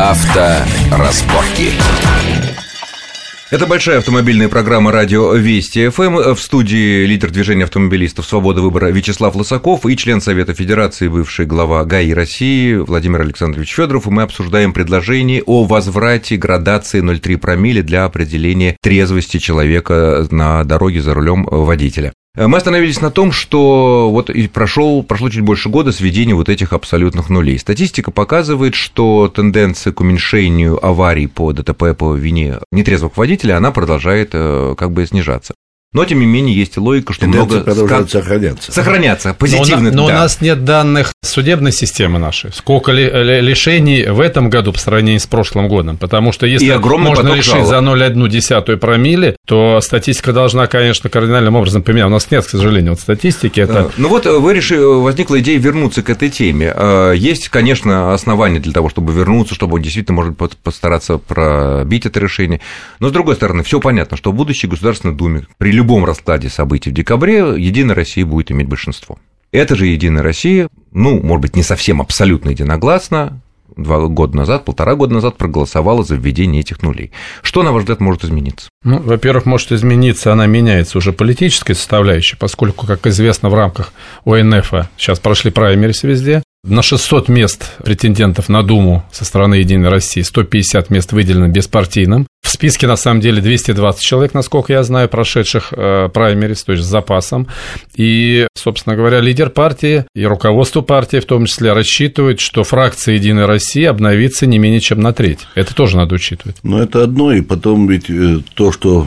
Авторазборки. Это большая автомобильная программа «Радио Вести ФМ». В студии лидер движения автомобилистов «Свобода выбора» Вячеслав Лысаков и член Совета Федерации, бывший глава ГАИ России Владимир Александрович Федоров. И мы обсуждаем предложение о возврате градации 0,3 промилле для определения трезвости человека на дороге за рулем водителя. Мы остановились на том, что вот и прошел, прошло чуть больше года с введения вот этих абсолютных нулей. Статистика показывает, что тенденция к уменьшению аварий по ДТП по вине нетрезвых водителей, она продолжает э, как бы снижаться. Но, тем не менее, есть логика, что Тенденция много... продолжает сохраняться. Сохраняться, позитивно. Но, но да. у нас нет данных судебной системы нашей. Сколько ли, ли, лишений в этом году по сравнению с прошлым годом? Потому что если можно решить жалоб. за 0,1 промилле, то статистика должна, конечно, кардинальным образом поменяться. У нас нет, к сожалению, вот статистики. Это... Ну вот вы решили, возникла идея вернуться к этой теме. Э, Есть, конечно, основания для того, чтобы вернуться, чтобы действительно, может быть, постараться пробить это решение. Но, с другой стороны, все понятно, что в будущей Государственной Думе при любом раскладе событий в декабре Единая Россия будет иметь большинство. Это же Единая Россия, ну, может быть, не совсем абсолютно единогласно, два года назад, полтора года назад проголосовала за введение этих нулей. Что, на ваш взгляд, может измениться? Ну, во-первых, может измениться, она меняется уже политической составляющей, поскольку, как известно, в рамках ОНФ сейчас прошли праймерис везде. На 600 мест претендентов на Думу со стороны Единой России 150 мест выделено беспартийным. В списке, на самом деле, 220 человек, насколько я знаю, прошедших э, праймерис, то есть с запасом. И, собственно говоря, лидер партии и руководство партии в том числе рассчитывают, что фракция Единой России обновится не менее чем на треть. Это тоже надо учитывать. Но это одно, и потом ведь э, то, что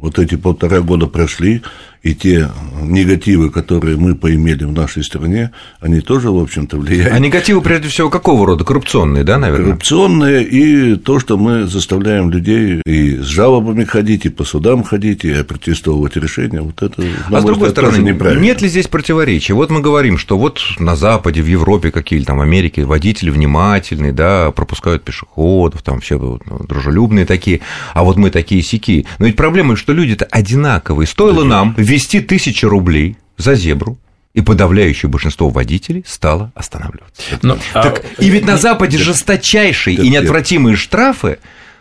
вот эти полтора года прошли, и те негативы, которые мы поимели в нашей стране, они тоже, в общем-то, влияют. А негативы, прежде всего, какого рода? Коррупционные, да, наверное? Коррупционные, и то, что мы заставляем людей и с жалобами ходить, и по судам ходить, и протестовывать решения, вот это, А с другой взгляд, стороны, неправильно. нет ли здесь противоречия? Вот мы говорим, что вот на Западе, в Европе какие-то там, в Америке водители внимательные, да, пропускают пешеходов, там все вот, ну, дружелюбные такие, а вот мы такие сики. Но ведь проблема, что люди-то одинаковые. Стоило нам ввести тысячи рублей за зебру, и подавляющее большинство водителей стало останавливаться. Ну, а- Так, и ведь на Западе жесточайшие и неотвратимые штрафы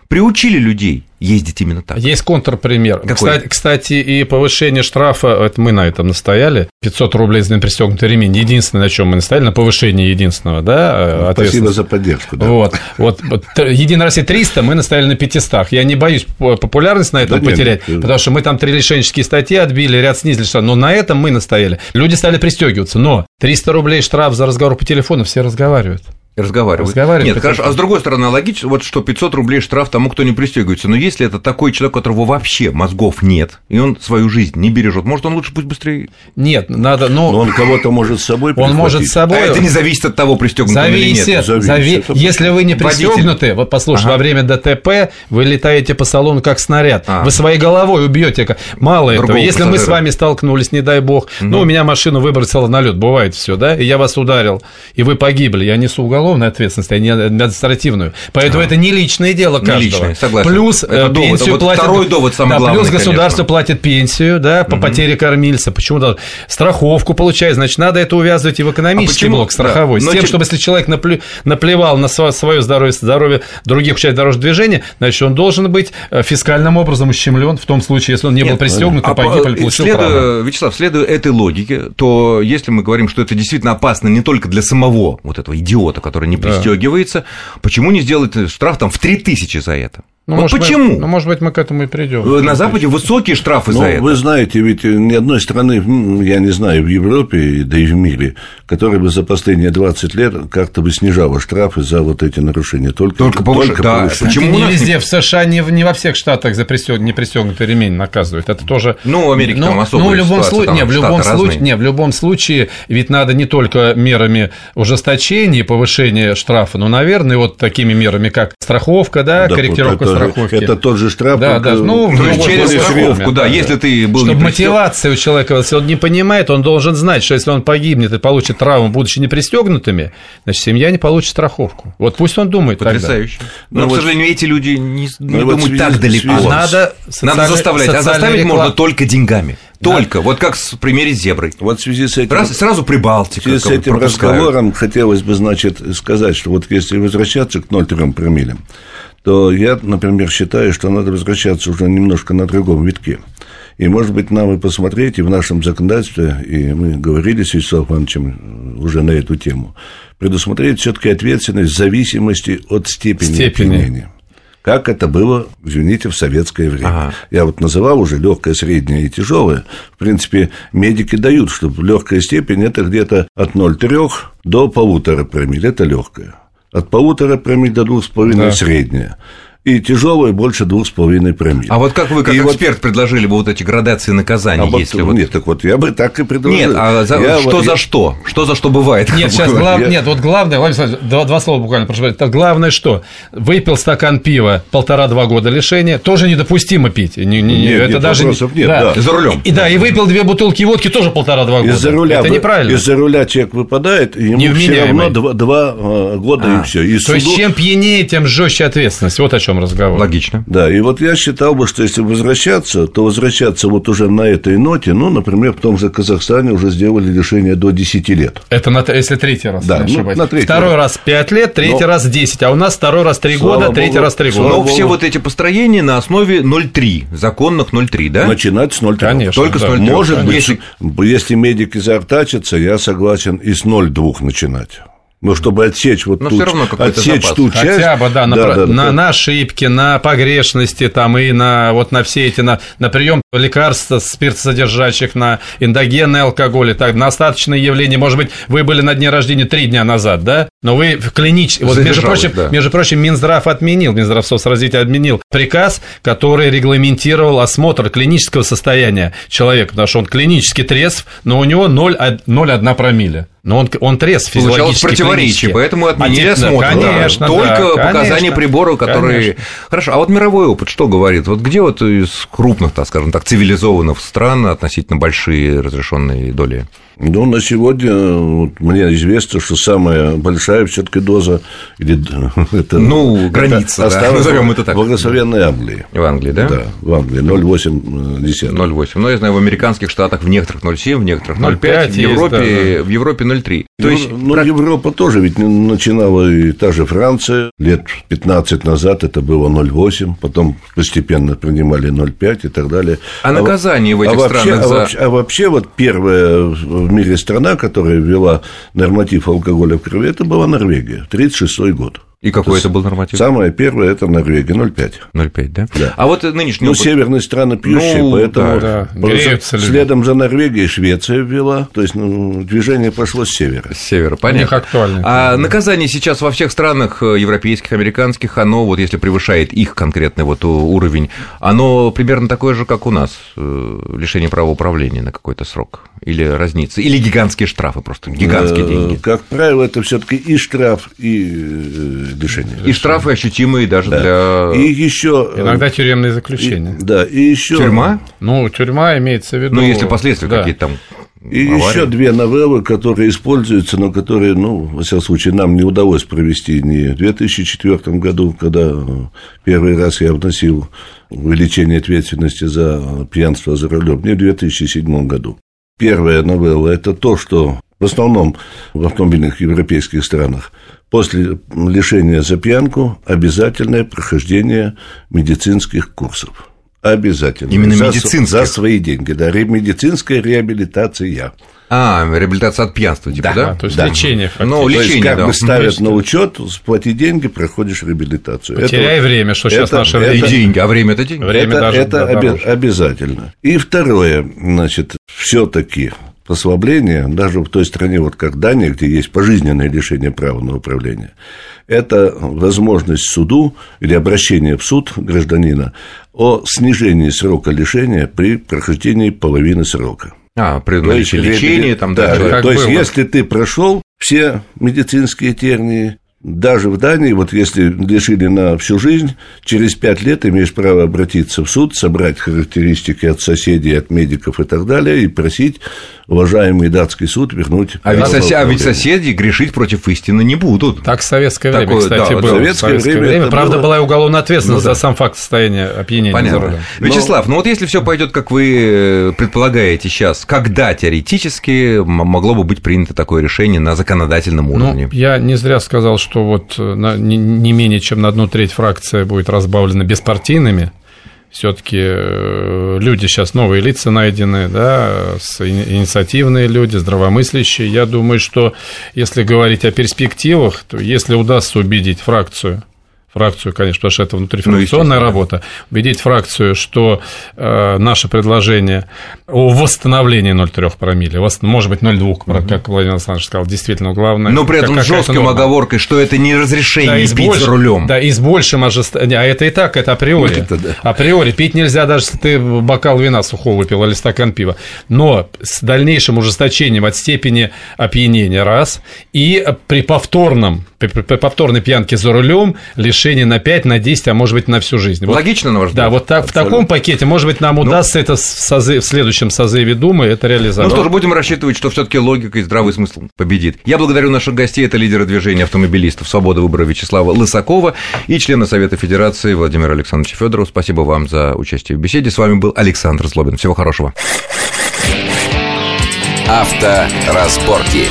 приучили людей ездить именно так. Есть контрпример. Какой? Кстати, кстати, и повышение штрафа, это мы на этом настояли, 500 рублей за непристегнутый ремень, единственное, на чем мы настояли, на повышение единственного, да, э, Спасибо ответственности. за поддержку. Да. Вот, вот, Единая Россия 300, мы настояли на 500. Я не боюсь по- популярность на этом Да потерять, нет. потому что мы там три лишенческие статьи отбили, ряд снизили штраф, но на этом мы настояли. Люди стали пристегиваться, но 300 рублей штраф за разговор по телефону, все разговаривают. Разговаривать. Разговаривать Нет, хорошо. А с другой стороны, логично, вот что 500 рублей штраф тому, кто не пристегивается. Но если это такой человек, у которого вообще мозгов нет, и он свою жизнь не бережет, может, он лучше пусть быстрее. Нет, надо, ну, Но он кого-то может с собой он может с собой... А это не зависит от того, пристегнут он или нет. Зависит, Зависит. зави- Если вы не пристегнуты, вот послушай, Ага. во время ДТП вы летаете по салону как снаряд. А. Вы своей головой убьете. Мало этого. Другого Если мы с пассажира. вами столкнулись, не дай бог, ну, у меня машину выбросила на лед, бывает все, да, и я вас ударил, и вы погибли, я несу уголовную ответственность, а не административную. Поэтому это не личное дело Не каждого. личное, согласен. Плюс Это э, довод. пенсию Вот платит... второй довод самый да, главный, Плюс государство конечно. платит пенсию, да, по потере кормильца. Почему? Да, страховку получает, значит, надо это увязывать и в экономический почему? блок страховой. Да, С тем, тем- чтобы если человек наплю- наплевал на свое здоровье, здоровье других участников дорожного движения, значит, он должен быть э, фискальным образом ущемлен в том случае, если он не был Нет, пристегнут, А погиб или по- получил следуя, травму. Вячеслав, следуя этой логике, то если мы говорим, что это действительно опасно не только для самого вот этого идиота, который не Да. пристегивается, почему не сделать штраф там в 3000 за это? Ну, вот может, почему? ну, может быть, мы к этому и придем. На Западе высокие штрафы Ну, за это. вы знаете, ведь ни одной страны, я не знаю, в Европе, да и в мире, которая бы за последние 20 лет как-то бы снижала штрафы за вот эти нарушения. Только, Только повыш- да, повышение. почему? не везде, в США, не, в- не во всех штатах за непристегнутый ремень наказывают. Это тоже... Ну, в Америке там особая ну, в любом ситуация, случае, там не, в любом случае, не, в любом случае, ведь надо не только мерами ужесточения и повышения штрафа, но, наверное, вот такими мерами, как страховка, да, Да, корректировка вот это- страховки. Это тот же штраф. Да, да, ну, То есть вот через страховку, да, да, если да. ты был Чтобы мотивация у человека, если он не понимает, он должен знать, что если он погибнет и получит травму, будучи не пристегнутыми, значит, семья не получит страховку. Вот пусть он думает тогда. Потрясающе. Ну Но, к сожалению, эти люди не, не Ну вот думают так далеко. А надо, заставлять, а заставить можно только деньгами. Только, вот как в примере с зеброй. Вот в связи с этим... Раз, сразу Прибалтика. В связи с этим пропускают. разговором хотелось бы, значит, сказать, что вот если возвращаться к 0,3 промиллям, то я, например, считаю, что надо возвращаться уже немножко на другом витке. И, может быть, нам и посмотреть, и в нашем законодательстве, и мы говорили с Вячеславом Ивановичем уже на эту тему, предусмотреть все-таки ответственность в зависимости от степени, степени. опьянения как это было, извините, в советское время. Ага. Я вот называл уже легкое, среднее и тяжелое. В принципе, медики дают, что легкая степень это где-то от 0,3 до полутора промилле. Это легкое. От полутора промилле до двух с половиной да. средняя и тяжелое больше двух с половиной промилле. А вот как вы, как и эксперт, вот... предложили бы вот эти градации наказаний, а если вот... Нет, так вот я бы так и предложил. Нет, а за... я что вот... за что? Что за что бывает? Нет, сейчас глав... я... нет, вот главное, Владимир два, два слова буквально, прошу это главное что? Выпил стакан пива, полтора-два года лишения, тоже недопустимо пить. Не, не, нет, это нет, даже вопросов нет, да. да. За рулем. И, да, и выпил две бутылки водки тоже полтора-два года. Из-за руля, это неправильно. Из-за руля человек выпадает, и ему все равно два, два э, года а, и все. И то суду... есть чем пьянее, тем жестче ответственность. Вот о чем разговор. Логично. Да, и вот я считал бы, что если возвращаться, то возвращаться вот уже на этой ноте, ну, например, в том же Казахстане уже сделали решение до 10 лет. Это на, если третий раз, да, ну, на третий Второй раз. раз 5 лет, третий Но... раз 10, а у нас второй раз 3 года, Богу, третий раз 3 года. Но все вот эти построения на основе 0,3, законных 0,3, да? Начинать с 0,3. Конечно. Только да. с 0,3. Может конечно. быть, если, если медики заортачатся, я согласен и с 0,2 начинать. Но чтобы отсечь вот Но тут, равно отсечь запас. ту часть, хотя бы да, на, да, про, да, на, да. на ошибки, на погрешности там и на вот на все эти на, на прием лекарств спиртосодержащих, на эндогенный алкоголь, так на остаточные явления. Может быть, вы были на дне рождения три дня назад, да? Но вы в клинически. Вот между прочим, да. между прочим, Минздрав отменил, Минздрав соцразвития отменил приказ, который регламентировал осмотр клинического состояния человека, потому что он клинически трезв, но у него 0,1 промилле. Но он, он трезв физиологически. противоречие, поэтому отменили а, осмотр. Конечно, Только да, показания конечно, прибора, которые... Конечно. Хорошо, а вот мировой опыт что говорит? Вот где вот из крупных, так скажем так, цивилизованных стран относительно большие разрешенные доли? Ну, на сегодня вот, мне известно, что самая большая все-таки доза или это ну граница, это, да, назовем это так. В благословенной Англии. В Англии, да? Да, в Англии 0,8 0,8. Но я знаю, в американских штатах в некоторых 0,7, в некоторых 0,5, в Европе, да, да. в Европе 0,3. То ну, есть, ну, Европа тоже ведь начинала и та же Франция лет 15 назад это было 0,8, потом постепенно принимали 0,5 и так далее. А, а наказание в этих а странах вообще, за... а, вообще, а вообще вот первая в мире страна, которая ввела норматив алкоголя в крови, это была Норвегия, 1936 год. И какой это был норматив? Самое первое – это Норвегия, 0,5. 0,5, да? Да. А вот нынешний Ну, опыт... северные страны пьющие, ну, поэтому да, да. следом за Норвегией Швеция ввела, то есть ну, движение пошло с севера. С севера, понятно. них актуально. А наказание сейчас во всех странах э, европейских, американских, оно, вот если превышает их конкретный вот уровень, оно примерно такое же, как у нас, э, лишение права управления на какой-то срок? Или разница? Или гигантские штрафы просто, гигантские э, деньги? Как правило, это все таки и штраф, и лишение. И штрафы ощутимые даже да. для... И еще... Иногда тюремные заключения. И, да, и еще... Тюрьма? Ну, тюрьма имеется в виду... Ну, если последствия да. какие-то там и Авария. еще две новеллы, которые используются, но которые, ну, во всяком случае, нам не удалось провести ни в 2004 году, когда первый раз я вносил увеличение ответственности за пьянство за рулем, ни в 2007 году. Первая новелла – это то, что в основном в автомобильных европейских странах после лишения за пьянку обязательное прохождение медицинских курсов. Обязательно. Именно за, медицинских? За свои деньги, да. Медицинская реабилитация. А, реабилитация от пьянства, типа, да? да? То есть да. лечение. Ну, лечение, как да. бы ставят на учет, сплати деньги, проходишь реабилитацию. Потеряй это, время, что сейчас это, наше время. И деньги, а время это деньги. Время это, даже это оби- обязательно. И второе, значит, все-таки послабление, даже в той стране, вот как Дания, где есть пожизненное лишение права на управление, это возможность суду или обращение в суд гражданина о снижении срока лишения при прохождении половины срока. А, при наличии лечения, там, да, да то есть, если ты прошел все медицинские тернии, даже в Дании, вот если лишили на всю жизнь, через пять лет имеешь право обратиться в суд, собрать характеристики от соседей, от медиков и так далее, и просить уважаемый датский суд вернуть. А ведь, сосед, а ведь соседи грешить против истины не будут. Так в советское время, Такое, кстати, да, было. В советское, в советское время, время правда, было... была и уголовная ответственность ну, да. за сам факт состояния опьянения Понятно. рулем. Вячеслав, Но... ну вот если все пойдет, как вы э, предполагаете сейчас, когда теоретически могло бы быть принято такое решение на законодательном ну, уровне? Ну, я не зря сказал, что вот э, на, не, не менее чем на одну треть фракция будет разбавлена беспартийными все-таки э, люди сейчас новые лица найдены, да, инициативные люди, здравомыслящие. Я думаю, что если говорить о перспективах, то если удастся убедить фракцию фракцию, конечно, потому что это внутрифракционная ну, работа, убедить фракцию, что э, наше предложение о восстановлении 0,3 промилле, может быть, 0,2, угу. как Владимир Александрович сказал, действительно главное. Но при этом жестким оговоркой, что это не разрешение да, пить больш... за рулем. Да, и с большим ожесточением, а это и так, это априори. Вот это, да. Априори пить нельзя, даже если ты бокал вина сухого выпил или стакан пива. Но с дальнейшим ужесточением от степени опьянения, раз, и при повторном, при повторной пьянке за рулем лишение на 5, на 10, а может быть, на всю жизнь. Вот, Логично, на ваш взгляд? Да, вот так, в таком пакете, может быть, нам ну, удастся это в, созыв, в следующем созыве Думы это реализовать. Ну что ж, будем рассчитывать, что все таки логика и здравый смысл победит. Я благодарю наших гостей, это лидеры движения автомобилистов «Свобода выбора» Вячеслава Лысакова и члена Совета Федерации Владимира Александровича Федорова. Спасибо вам за участие в беседе. С вами был Александр Злобин. Всего хорошего. Авторазборки.